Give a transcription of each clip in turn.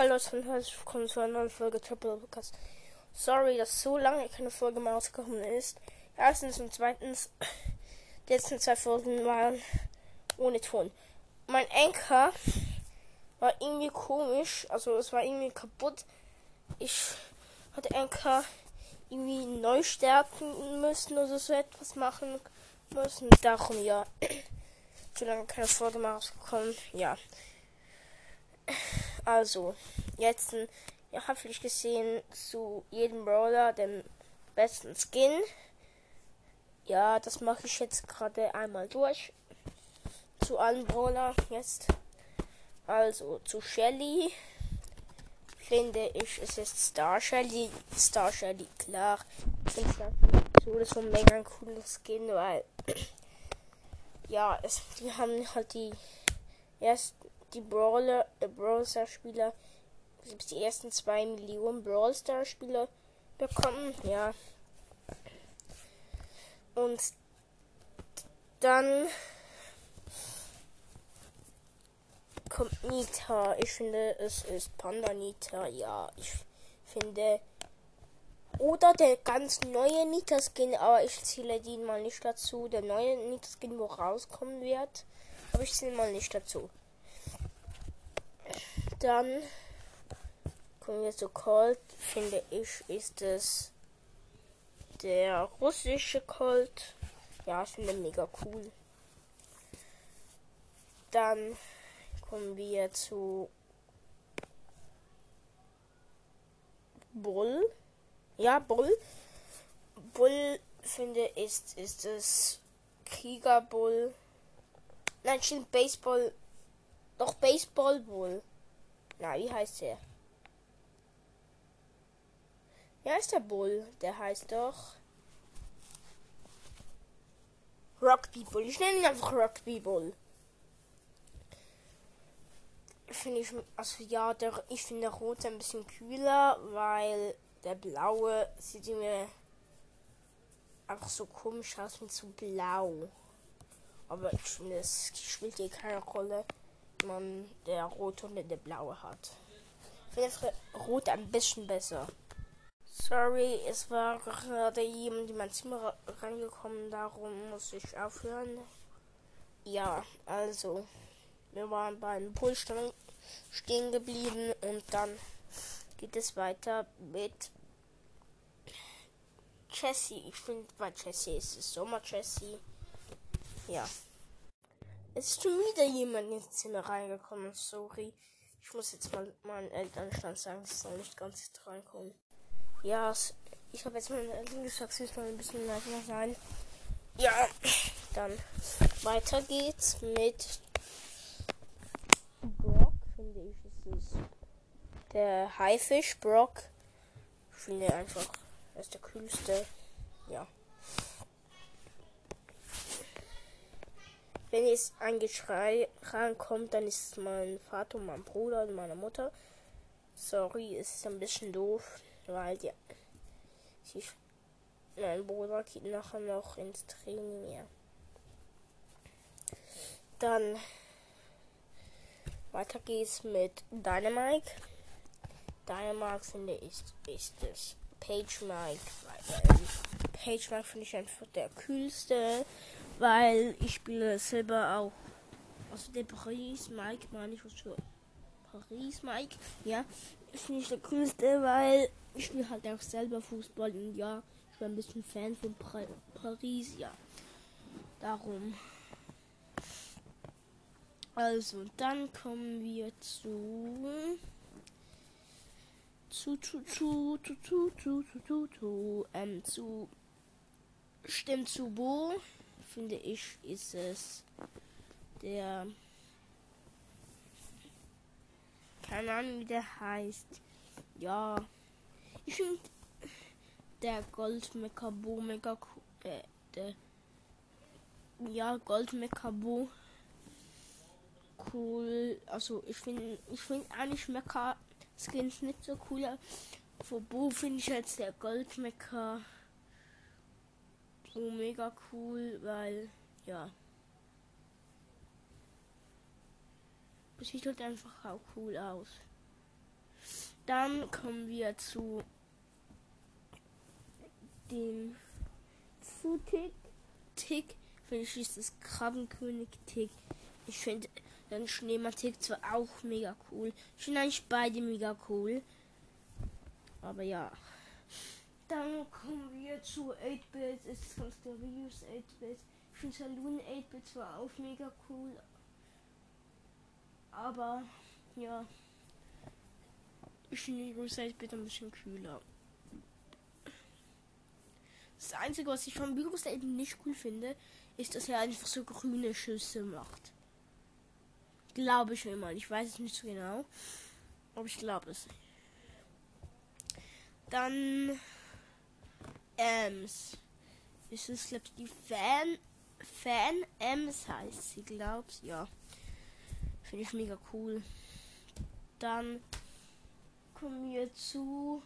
Hallo und herzlich willkommen zu einer neuen Folge Triple Podcast. Sorry, dass so lange keine Folge mehr rausgekommen ist. Erstens und zweitens, die letzten zwei Folgen waren ohne Ton. Mein Anker war irgendwie komisch, also es war irgendwie kaputt. Ich hatte Anker irgendwie neu stärken müssen oder so etwas machen müssen. Darum ja, so lange keine Folge mehr rausgekommen. Ja. Also, jetzt, ja, habe ich gesehen, zu jedem Brawler den besten Skin. Ja, das mache ich jetzt gerade einmal durch. Zu allen Brawler jetzt. Also, zu Shelly finde ich, es ist Star Shelly. Star Shelly, klar. Ich finde so das so ein mega cooles Skin, weil ja, es, die haben halt die erst die Brawler, äh, Brawl Star Spieler, die ersten zwei Millionen Brawl Star Spieler bekommen, ja. Und dann kommt Nita. Ich finde, es ist Panda Nita. Ja, ich finde. Oder der ganz neue Nita Skin, aber ich zähle den mal nicht dazu. Der neue Nita Skin, wo rauskommen wird. Aber ich zähle mal nicht dazu. Dann kommen wir zu Colt. Finde ich, ist es der russische Colt. Ja, ich finde mega cool. Dann kommen wir zu Bull. Ja, Bull. Bull finde ist ist es Kriegerbull. Nein, stimmt Baseball. Doch Baseball Bull. Na, wie heißt der? Wie heißt der Bull? Der heißt doch Rugby Bull. Ich nenne ihn einfach Rugby Bull. Finde ich, also ja, der, ich finde der rote ein bisschen kühler, weil der blaue sieht mir einfach so komisch aus mit so blau. Aber ich finde, es spielt hier keine Rolle man der rote und der blaue hat. Wäre rot ein bisschen besser. Sorry, es war gerade jemand in mein Zimmer reingekommen, darum muss ich aufhören. Ja, also, wir waren beim Polstand stehen geblieben und dann geht es weiter mit Jessie. Ich finde, bei Jessie ist es Sommer Jessie. Ja. Es ist schon wieder jemand ins Zimmer reingekommen. Sorry. Ich muss jetzt mal meinen Elternstand sagen, es soll nicht ganz reinkommen. Ja, ich habe jetzt meinen Eltern gesagt, sie soll ein bisschen leiser sein. Ja, dann weiter geht's mit Brock, finde ich. Ist der Haifisch Brock. Ich finde einfach, er ist der coolste. Ja. Wenn jetzt ein Geschrei rankommt, dann ist es mein Vater und mein Bruder und meine Mutter. Sorry, ist ein bisschen doof, weil ja, ich, mein Bruder geht nachher noch ins Training. Ja. Dann weiter geht's mit Dynamite. Dynamite finde ich ist es ähm, Page Mike finde ich einfach der kühlste weil ich spiele selber auch. Also der Paris Mike, meine ich was Paris Mike. Ja, ist nicht der coolste, weil ich spiele halt auch selber Fußball und ja, ich bin ein bisschen Fan von pra Paris, ja. Darum. Also, dann kommen wir zu zu zu zu zu zu zu zu zu zu ähm zu stimmt zu Bo finde ich, ist es der. Keine Ahnung, wie der heißt. Ja. Ich finde der Gold Mekabo mega cool. Äh, der. Ja, Gold Mekabo cool. Also ich finde ich finde eigentlich Mecha Skins nicht so cool. Vor Bo finde ich jetzt der Gold Mecha so mega cool, weil ja. Das sieht halt einfach auch cool aus. Dann kommen wir zu dem Futig Tick. Finde ich ist das Krabbenkönig Tick. Ich finde den Schneemann Tick zwar auch mega cool. Ich finde eigentlich beide mega cool. Aber ja. Dann kommen wir zu 8-Bit. Es ist Reuse 8-Bit. Ich finde Saloon 8-Bit zwar auch mega cool. Aber ja. Ich finde Reuse 8-Bit ein bisschen kühler. Das Einzige, was ich von Virus eben nicht cool finde, ist, dass er einfach so grüne Schüsse macht. Glaube ich immer. Ich weiß es nicht so genau. Aber ich glaube es. Dann Ems. Ist es, glaube ich, die Fan. Fan Ems heißt sie, glaubst Ja. Finde ich mega cool. Dann kommen wir zu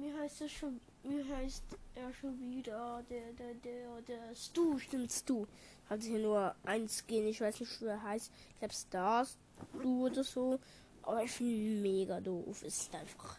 mir heißt es schon, mir heißt er schon wieder der, der, der, der Stu, stimmt Stu. Hat hier nur eins gehen, ich weiß nicht, wie er heißt. Ich glaube Stars Stu oder so. Aber ich finde mega doof. Sieht einfach,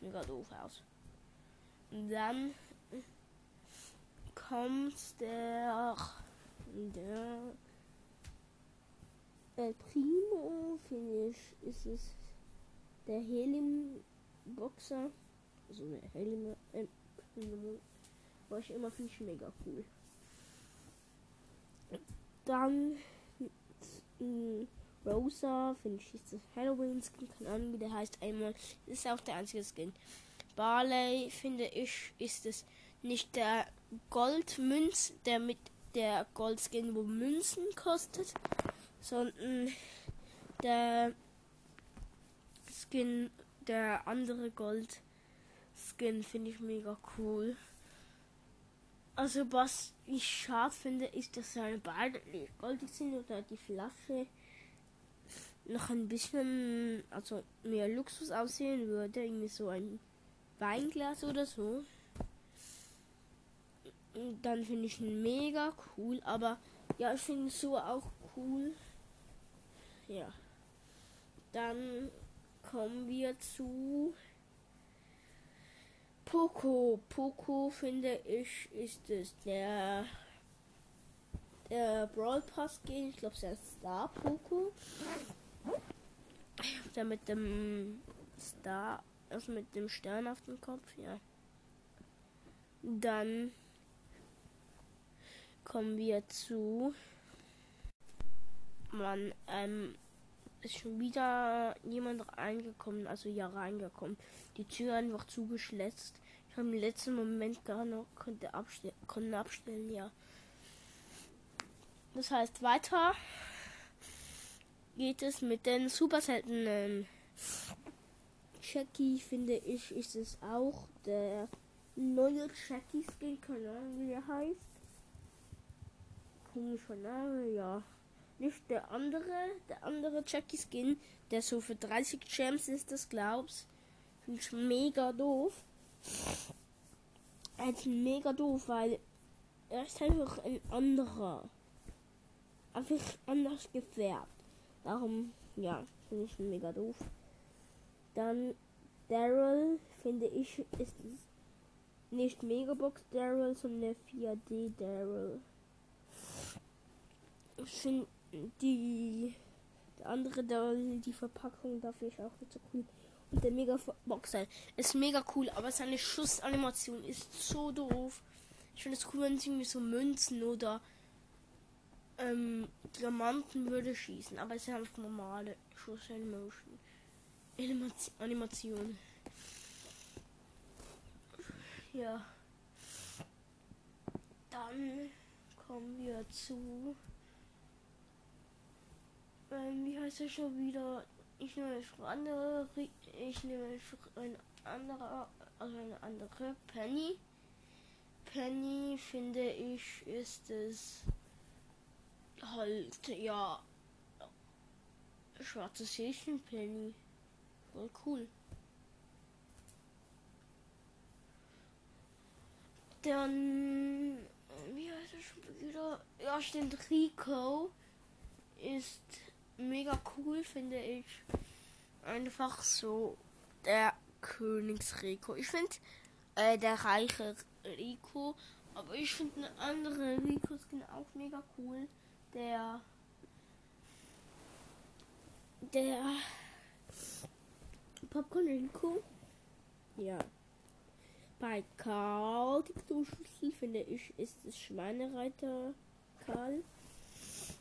mega doof aus. Und dann kommt der, der El Primo, finde ich, ist es der Helium Boxer so eine Helme, äh, war ich immer finde ich mega cool. Dann äh, Rosa, finde ich, ist das Halloween-Skin, keine Ahnung, wie der heißt einmal. Ist auch der einzige Skin. Barley, finde ich, ist es nicht der Goldmünz, der mit der Goldskin, wo Münzen kostet, sondern der Skin, der andere Gold Skin finde ich mega cool. Also was ich schade finde, ist, dass seine beide goldig sind oder die Flasche noch ein bisschen, also mehr Luxus aussehen würde, irgendwie so ein Weinglas oder so. Dann finde ich ihn mega cool, aber ja, ich finde so auch cool. Ja. Dann kommen wir zu Poco. Poco finde ich ist es der der Brawl Pass gehen. Ich glaube, es ist Star Poco. Der mit dem Star, also mit dem Stern auf dem Kopf, ja. Dann kommen wir zu. Man, ähm, ist schon wieder jemand reingekommen, also ja reingekommen. Die Tür einfach zugeschletzt. Ich habe im letzten Moment gar noch konnte abstellen, konnten abstellen, ja. Das heißt, weiter geht es mit den super seltenen Jackie, finde ich, ist es auch der neue Jackie Skin, keine Ahnung wie er heißt. Komischer Name, ja nicht der andere, der andere Jackie Skin, der so für 30 Gems ist, das glaubst. Finde ich mega doof. Ist mega doof, weil er ist einfach ein anderer. Einfach anders gefärbt. Darum, ja, finde ich mega doof. Dann Daryl, finde ich, ist nicht Megabox Daryl, sondern 4D Daryl. Ich finde die, der andere, der, die Verpackung dafür ist auch nicht so cool. Und der Mega Boxer ist mega cool, aber seine Schussanimation ist so doof. Ich finde es cool, wenn sie mir so Münzen oder ähm, Diamanten würde schießen, aber es ist einfach normale Schussanimation. Animation. Ja. Dann kommen wir zu ähm, wie heißt er schon wieder? Ich nehme für andere, ich nehme für ein anderer, also eine andere Penny. Penny finde ich ist es halt ja schwarzes Häschen Penny. Voll cool. Dann wie heißt er schon wieder? Ja, stimmt Rico ist mega cool, finde ich. Einfach so der Königsrico. Ich finde äh, der reiche Rico, aber ich finde eine andere Rico-Skin auch mega cool. Der der Popcorn Rico. Ja. Bei Karl, die Kloschüssel, finde ich, ist es Schweinereiter Karl.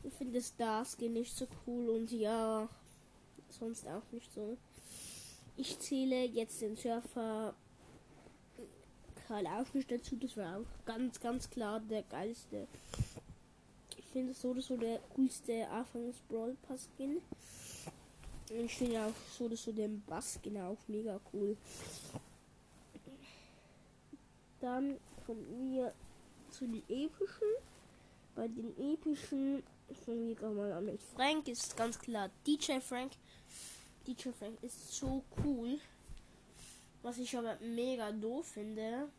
Ich finde Starskin nicht so cool und ja, sonst auch nicht so. Ich zähle jetzt den Surfer Karl auch nicht dazu. Das war auch ganz, ganz klar der geilste. Finde so oder so der coolste Anfangs Brawl Pass Skin. Ich finde auch so oder so den Bass genau mega cool. Dann kommen wir zu den epischen. Bei den epischen fangen wir mal an mit Frank. Ist ganz klar DJ Frank. DJ Frank ist so cool. Was ich aber mega doof finde,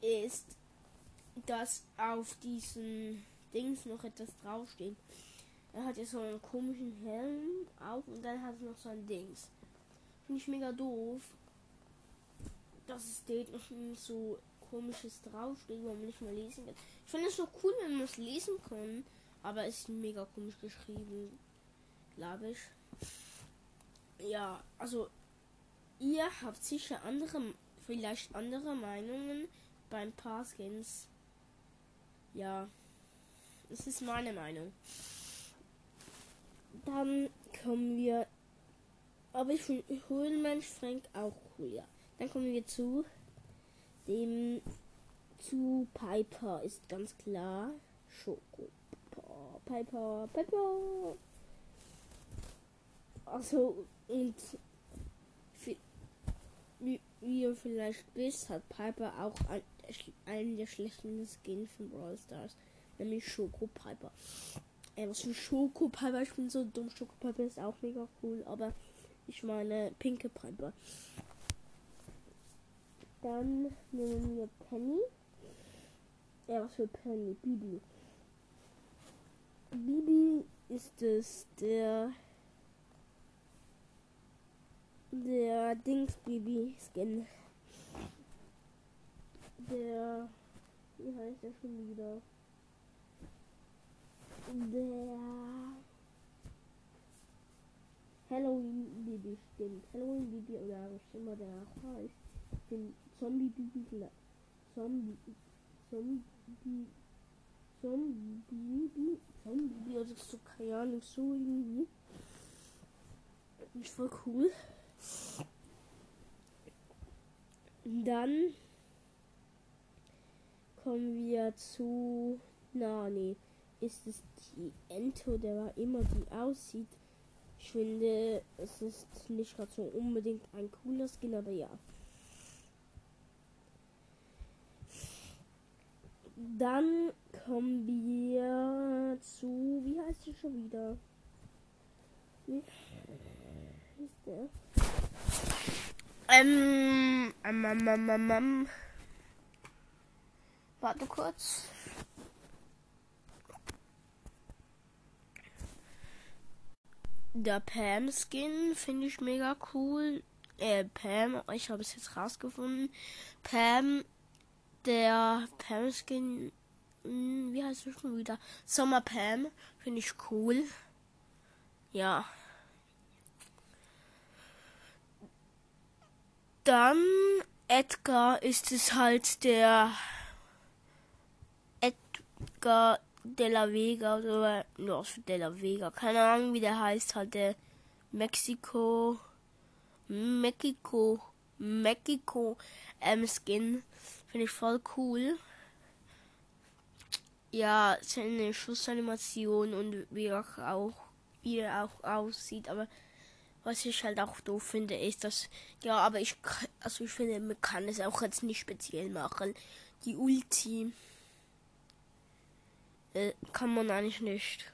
ist, dass auf diesen Dings noch etwas draufsteht. Er hat ja so einen komischen Helm auf und dann hat er noch so ein Dings. Finde ich mega doof. Dass es steht noch so komisches draufsteht, wo man nicht mal lesen kann. Ich finde es so cool, wenn man es lesen kann, aber es ist mega komisch geschrieben, glaube ich. Ja, also ihr habt sicher andere, vielleicht andere Meinungen beim paar Skins. Ja, das ist meine Meinung. Dann kommen wir. Aber ich finde Höhlenmensch Frank auch cool, ja. Dann kommen wir zu dem zu Piper ist ganz klar Schoko. Piper, Piper. Also und wie, wie ihr vielleicht wisst, hat Piper auch ein, einen der schlechten Skins von Brawl Stars, nämlich Schoko Piper. Ey, was für Schoko Piper? Ich bin so dumm. Schoko Piper ist auch mega cool, aber ich meine pinke Piper. Dann nehmen wir Penny. Ja, was für Penny? Bibi. Bibi ist es der der Dings Bibi Skin. Der wie heißt der schon wieder? Der Halloween Bibi stimmt. Halloween Bibi oder was immer der heißt. Den Zombie Bibi Zombie Zombie Zombie Zombie also so keine Ahnung so irgendwie. Ist voll cool. Dann kommen wir zu. Na, nee. Ist es die Ento, der immer die aussieht? Ich finde, es ist nicht gerade so unbedingt ein cooler Skin, aber ja. Dann kommen wir zu. Wie heißt sie schon wieder? Wie ist der? Ähm, ähm, ähm, ähm, ähm, ähm. Warte kurz. Der Pam Skin finde ich mega cool. Äh, Pam, ich habe es jetzt rausgefunden. Pam, der Pam Skin, hm, wie heißt es schon wieder? Sommer Pam, finde ich cool. Ja. Dann Edgar ist es halt der Edgar de la Vega oder no, de la Vega, keine Ahnung wie der heißt, halt der Mexiko, Mexiko, Mexiko ähm, Skin, finde ich voll cool. Ja, seine Schussanimation und wie er auch, wie er auch aussieht, aber was ich halt auch doof finde, ist, dass, ja, aber ich, also ich finde, man kann es auch jetzt nicht speziell machen. Die Ulti, äh, kann man eigentlich nicht.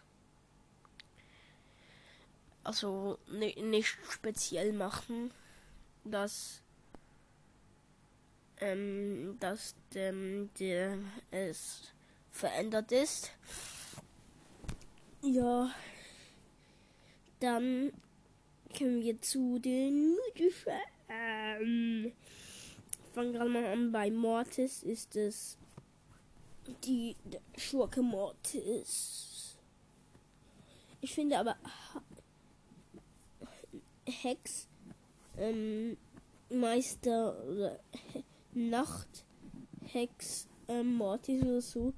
Also nicht speziell machen, dass ähm, dass ähm, der, es verändert ist. Ja. Dann kommen wir zu den mythischen. Ähm, fangen gerade mal an. Bei Mortis ist es die Schurke Mortis. Ich finde aber Hex, ähm, Meister oder Nacht Hex ähm, Mortis oder so.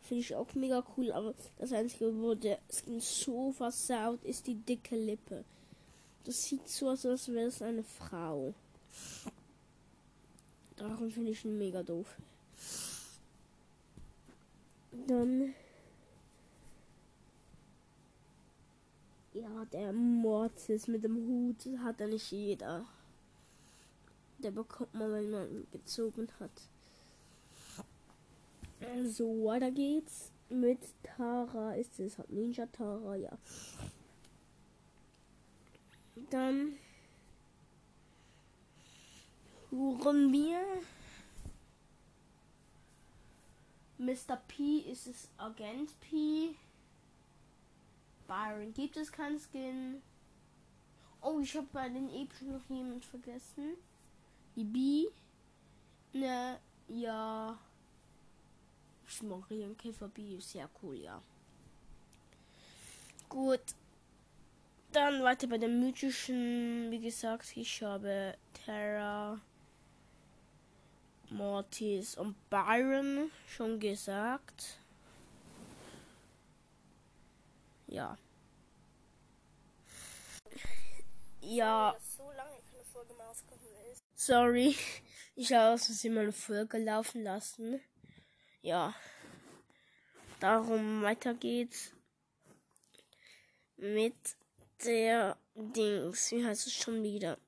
Finde ich auch mega cool, aber das einzige, wo der Skin so versaut, ist die dicke Lippe. Das sieht so aus, als wäre es eine Frau. Darum finde ich mega doof. Dann. Ja, der Mortis mit dem Hut hat er nicht jeder. Der bekommt man, wenn man gezogen hat. Also, weiter geht's mit Tara. Ist es halt Ninja Tara, ja. Dann suchen wir Mr. P ist es Agent P. Byron gibt es keinen Skin. Oh, ich habe bei den epischen noch jemand vergessen. Die B. Ne, ja. Marienkäfer B ist sehr cool, ja. Gut. Dann weiter bei den mythischen. Wie gesagt, ich habe Terra, Mortis und Byron schon gesagt. Ja. Ja. Sorry, ich habe aus Versehen meine Folge laufen lassen. Ja. Darum weiter geht's mit der Dings, wie heißt es schon wieder?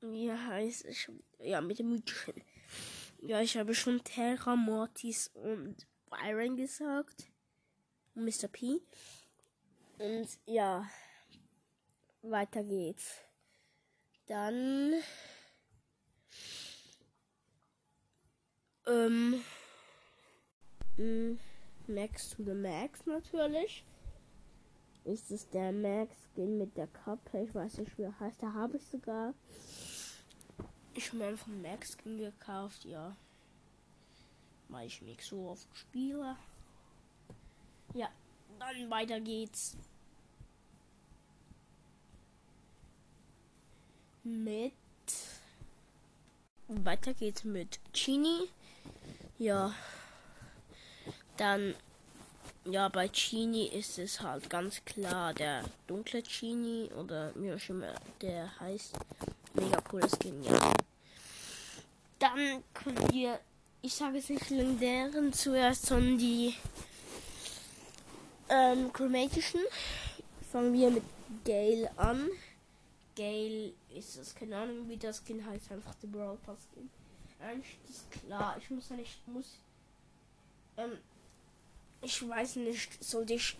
Wie heißt es schon? Ja, mit dem Mythischen. Ja, ich habe schon Terra, Mortis und Byron gesagt. Und Mr. P. Und ja, weiter geht's. Dann. Ähm. Max to the Max natürlich ist es der Max Skin mit der Kappe. Ich weiß nicht, wie er heißt. Da habe ich sogar. Ich habe mir einfach Max Skin gekauft, ja. Weil ich mich so oft spiele. Ja, dann weiter geht's. Mit. Weiter geht's mit Chini. Ja. Dann ja, bei Genie ist es halt ganz klar der dunkle Genie oder immer der heißt. Mega cooles Skin, ja. Dann können wir, ich sage es nicht legendären zuerst, sondern die ähm, chromatischen. Fangen wir mit Gale an. Gale ist es, keine Ahnung wie das Skin heißt, einfach der Brawl Pass Skin. Eigentlich ist klar, ich muss ja nicht, muss, ähm, ich weiß nicht, soll ich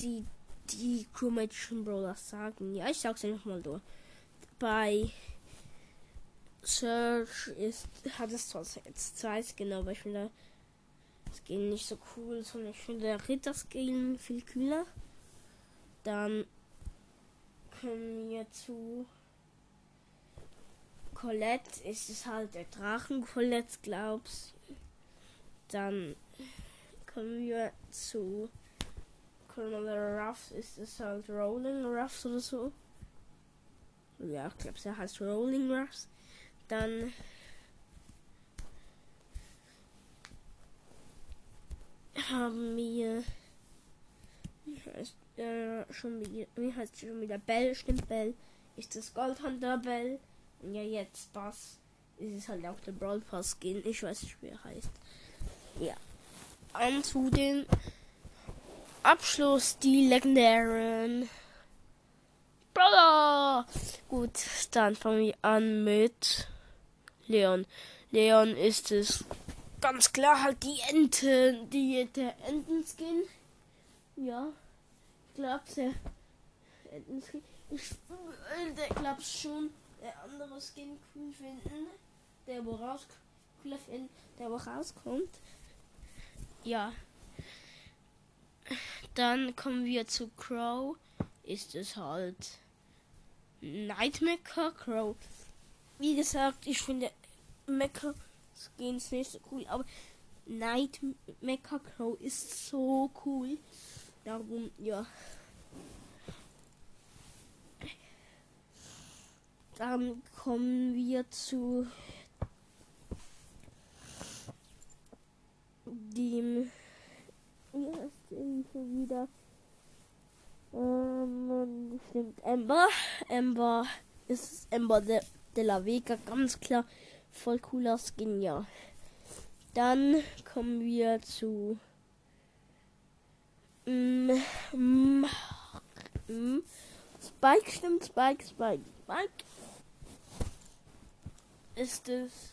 die, die chromatischen Brawlers sagen? Ja, ich sag's einfach mal durch. Bei Search ist, hat es zwar jetzt zwei Skin, aber ich finde das Skin nicht so cool, sondern ich finde der Ritter Skin viel cooler. Dann kommen wir zu Colette. Ist es halt der Drachen Colette, glaubst Dann kommen wir zu Colonel Ruffs. Ist es halt Rolling Ruffs oder so? Ja, ich glaube, er heißt Rolling Ruffs. Dann haben wir wie heißt äh, schon wieder wie heißt schon wieder? Bell stimmt Bell. Ist das Goldhunter Bell? Und ja jetzt Bass ist es halt auch der Brawl Pass Skin. Ich weiß nicht wie er heißt. Ja an zu den Abschluss die legendären Brother. Gut, dann fangen wir an mit Leon. Leon ist es ganz klar halt die Ente, die der Entenskin. Ja, glaubst du? Entenskin. Ich äh, glaub's schon, der andere Skin cool finden, der wo raus, der wo rauskommt ja. Dann kommen wir zu Crow. Ist es halt Nightmare Crow. Wie gesagt, ich finde Mecha Skins nicht so cool, aber Night Mecha Crow ist so cool. Darum, ja. Dann kommen wir zu heißt denn schon wieder? Ähm, stimmt, Ember. Ember ist Ember de, de la Vega, ganz klar. Voll cooler Skin, ja. Dann kommen wir zu mm, mm, mm, Spike, stimmt, Spike, Spike, Spike ist es.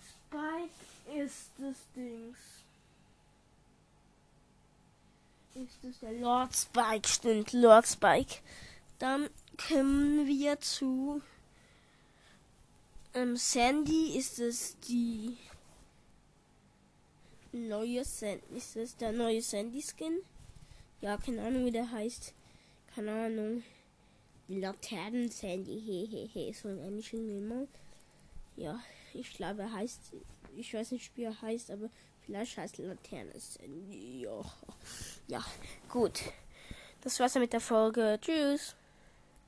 Spike das Dings. Ist es der Lord Spike? Stimmt, Lord Spike. Dann kommen wir zu ähm, Sandy. Ist es die neue Sandy? Ist es der neue Sandy Skin? Ja, keine Ahnung, wie der heißt. Keine Ahnung. Laternen-Sandy, hehehe, so ein ähnlicher Name. Ja, ich glaube, er heißt, ich weiß nicht, wie er heißt, aber vielleicht heißt Laternen-Sandy. Ja. ja, gut. Das war's mit der Folge. Tschüss.